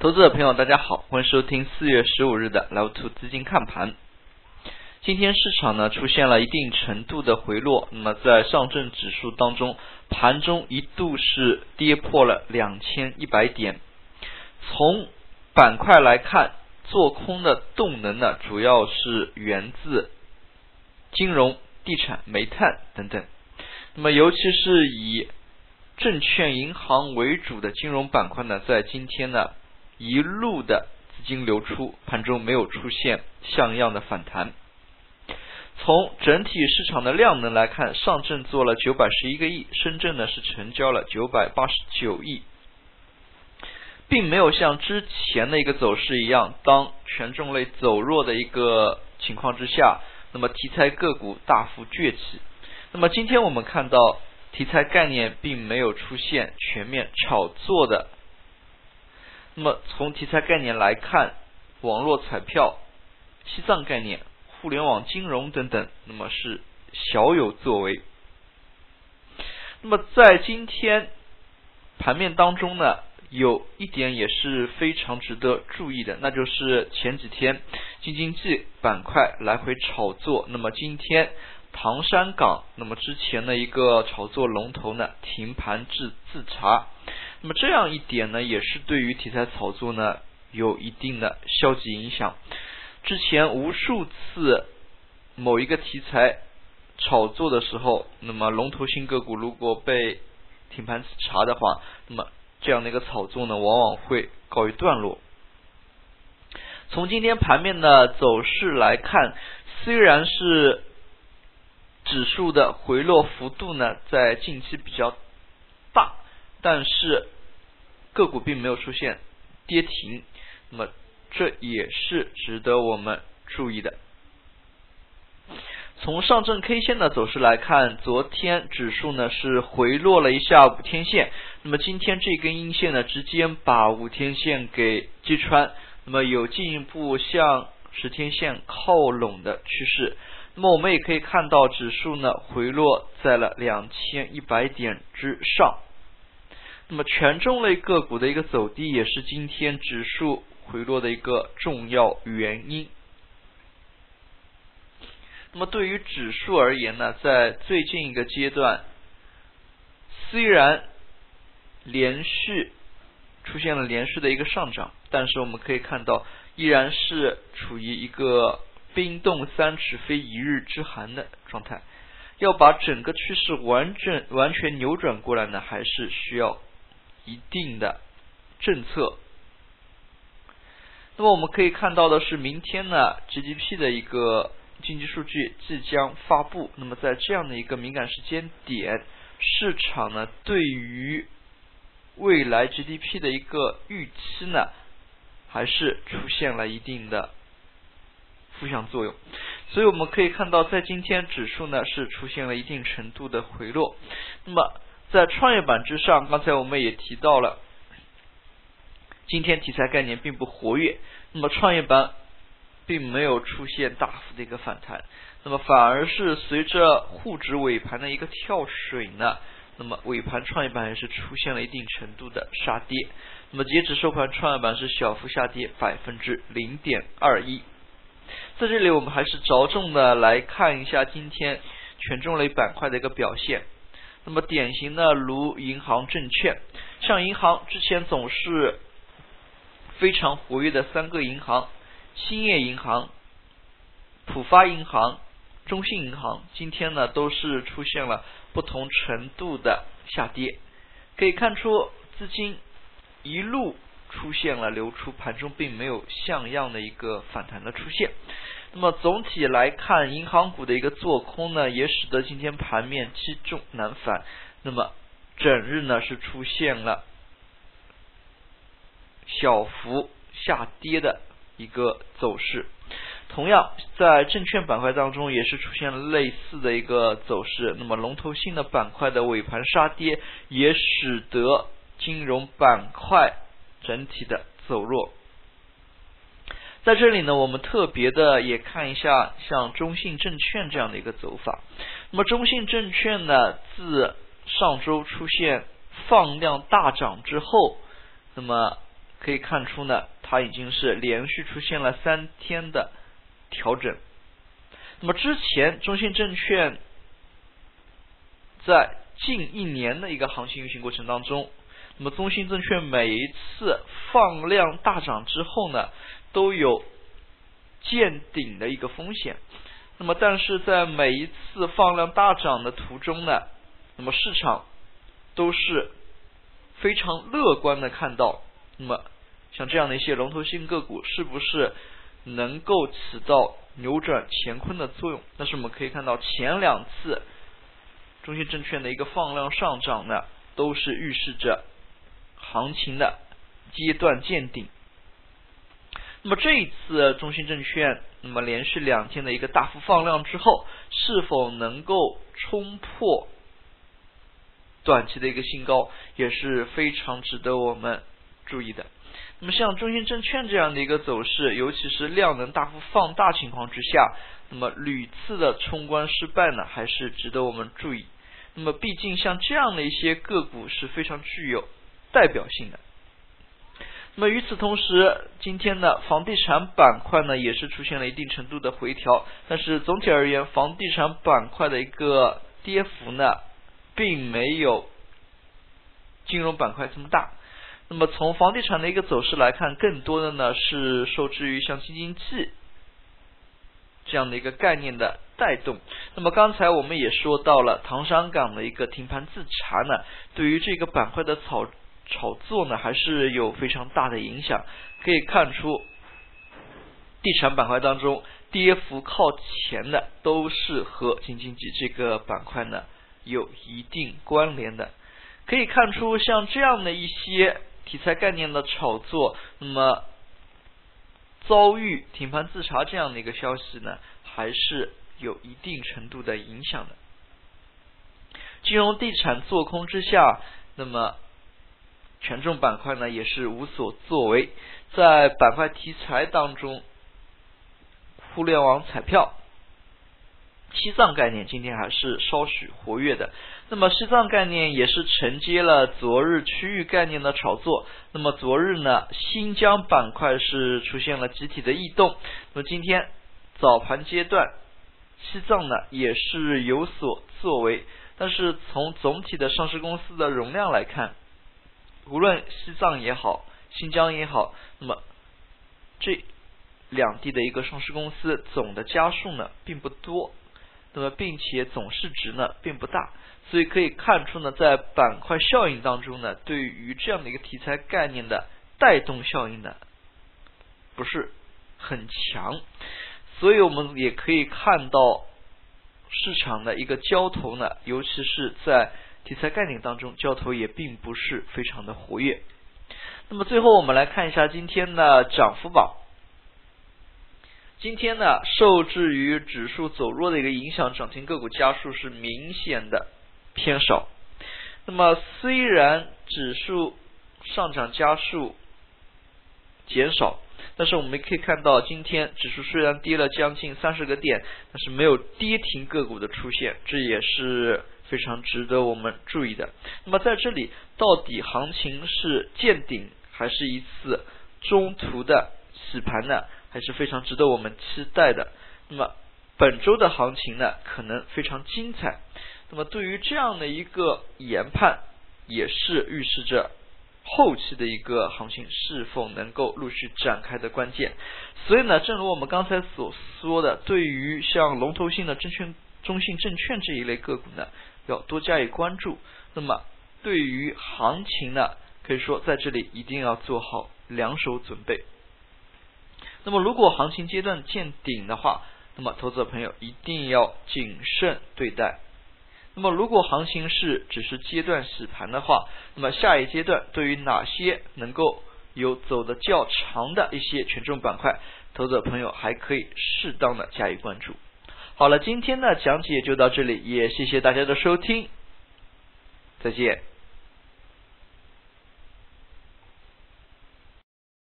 投资者朋友，大家好，欢迎收听四月十五日的 Live Two 资金看盘。今天市场呢出现了一定程度的回落，那么在上证指数当中，盘中一度是跌破了两千一百点。从板块来看，做空的动能呢，主要是源自金融、地产、煤炭等等。那么尤其是以证券银行为主的金融板块呢，在今天呢一路的资金流出，盘中没有出现像样的反弹。从整体市场的量能来看，上证做了九百十一个亿，深圳呢是成交了九百八十九亿，并没有像之前的一个走势一样，当权重类走弱的一个情况之下，那么题材个股大幅崛起。那么今天我们看到题材概念并没有出现全面炒作的。那么从题材概念来看，网络彩票、西藏概念。互联网金融等等，那么是小有作为。那么在今天盘面当中呢，有一点也是非常值得注意的，那就是前几天京津冀板块来回炒作，那么今天唐山港，那么之前的一个炒作龙头呢停盘至自查，那么这样一点呢，也是对于题材炒作呢有一定的消极影响。之前无数次某一个题材炒作的时候，那么龙头新个股如果被停盘查的话，那么这样的一个炒作呢，往往会告一段落。从今天盘面的走势来看，虽然是指数的回落幅度呢在近期比较，但是个股并没有出现跌停，那么。这也是值得我们注意的。从上证 K 线的走势来看，昨天指数呢是回落了一下五天线，那么今天这根阴线呢直接把五天线给击穿，那么有进一步向十天线靠拢的趋势。那么我们也可以看到，指数呢回落在了两千一百点之上。那么权重类个股的一个走低，也是今天指数。回落的一个重要原因。那么对于指数而言呢，在最近一个阶段，虽然连续出现了连续的一个上涨，但是我们可以看到，依然是处于一个冰冻三尺非一日之寒的状态。要把整个趋势完整完全扭转过来呢，还是需要一定的政策。那么我们可以看到的是，明天呢 GDP 的一个经济数据即将发布。那么在这样的一个敏感时间点，市场呢对于未来 GDP 的一个预期呢，还是出现了一定的负向作用。所以我们可以看到，在今天指数呢是出现了一定程度的回落。那么在创业板之上，刚才我们也提到了。今天题材概念并不活跃，那么创业板并没有出现大幅的一个反弹，那么反而是随着沪指尾盘的一个跳水呢，那么尾盘创业板也是出现了一定程度的杀跌，那么截止收盘创业板是小幅下跌百分之零点二一，在这里我们还是着重的来看一下今天权重类板块的一个表现，那么典型的如银行、证券，像银行之前总是。非常活跃的三个银行：兴业银行、浦发银行、中信银行，今天呢都是出现了不同程度的下跌。可以看出，资金一路出现了流出，盘中并没有像样的一个反弹的出现。那么总体来看，银行股的一个做空呢，也使得今天盘面积重难返。那么整日呢是出现了。小幅下跌的一个走势，同样在证券板块当中也是出现了类似的一个走势。那么龙头性的板块的尾盘杀跌，也使得金融板块整体的走弱。在这里呢，我们特别的也看一下像中信证券这样的一个走法。那么中信证券呢，自上周出现放量大涨之后，那么可以看出呢，它已经是连续出现了三天的调整。那么之前中信证券在近一年的一个行情运行过程当中，那么中信证券每一次放量大涨之后呢，都有见顶的一个风险。那么但是在每一次放量大涨的途中呢，那么市场都是非常乐观的看到，那么像这样的一些龙头性个股是不是能够起到？扭转乾坤的作用，但是我们可以看到前两次中信证券的一个放量上涨呢，都是预示着行情的阶段见顶。那么这一次中信证券，那么连续两天的一个大幅放量之后，是否能够冲破短期的一个新高，也是非常值得我们注意的。那么像中信证券这样的一个走势，尤其是量能大幅放大情况之下，那么屡次的冲关失败呢，还是值得我们注意。那么毕竟像这样的一些个股是非常具有代表性的。那么与此同时，今天呢，房地产板块呢也是出现了一定程度的回调，但是总体而言，房地产板块的一个跌幅呢，并没有金融板块这么大。那么从房地产的一个走势来看，更多的呢是受制于像京津冀这样的一个概念的带动。那么刚才我们也说到了唐山港的一个停盘自查呢，对于这个板块的炒炒作呢，还是有非常大的影响。可以看出，地产板块当中跌幅靠前的都是和新经济这个板块呢有一定关联的。可以看出，像这样的一些。题材概念的炒作，那么遭遇停盘自查这样的一个消息呢，还是有一定程度的影响的。金融地产做空之下，那么权重板块呢也是无所作为。在板块题材当中，互联网彩票。西藏概念今天还是稍许活跃的，那么西藏概念也是承接了昨日区域概念的炒作。那么昨日呢，新疆板块是出现了集体的异动。那么今天早盘阶段，西藏呢也是有所作为，但是从总体的上市公司的容量来看，无论西藏也好，新疆也好，那么这两地的一个上市公司总的家数呢并不多。那么，并且总市值呢并不大，所以可以看出呢，在板块效应当中呢，对于这样的一个题材概念的带动效应呢不是很强，所以我们也可以看到市场的一个交投呢，尤其是在题材概念当中，交投也并不是非常的活跃。那么最后我们来看一下今天的涨幅榜。今天呢，受制于指数走弱的一个影响，涨停个股家数是明显的偏少。那么虽然指数上涨家数减少，但是我们可以看到，今天指数虽然跌了将近三十个点，但是没有跌停个股的出现，这也是非常值得我们注意的。那么在这里，到底行情是见顶，还是一次中途的洗盘呢？还是非常值得我们期待的。那么本周的行情呢，可能非常精彩。那么对于这样的一个研判，也是预示着后期的一个行情是否能够陆续展开的关键。所以呢，正如我们刚才所说的，对于像龙头性的证券、中信证券这一类个股呢，要多加以关注。那么对于行情呢，可以说在这里一定要做好两手准备。那么，如果行情阶段见顶的话，那么投资者朋友一定要谨慎对待。那么，如果行情是只是阶段洗盘的话，那么下一阶段对于哪些能够有走的较长的一些权重板块，投资者朋友还可以适当的加以关注。好了，今天呢讲解就到这里，也谢谢大家的收听，再见。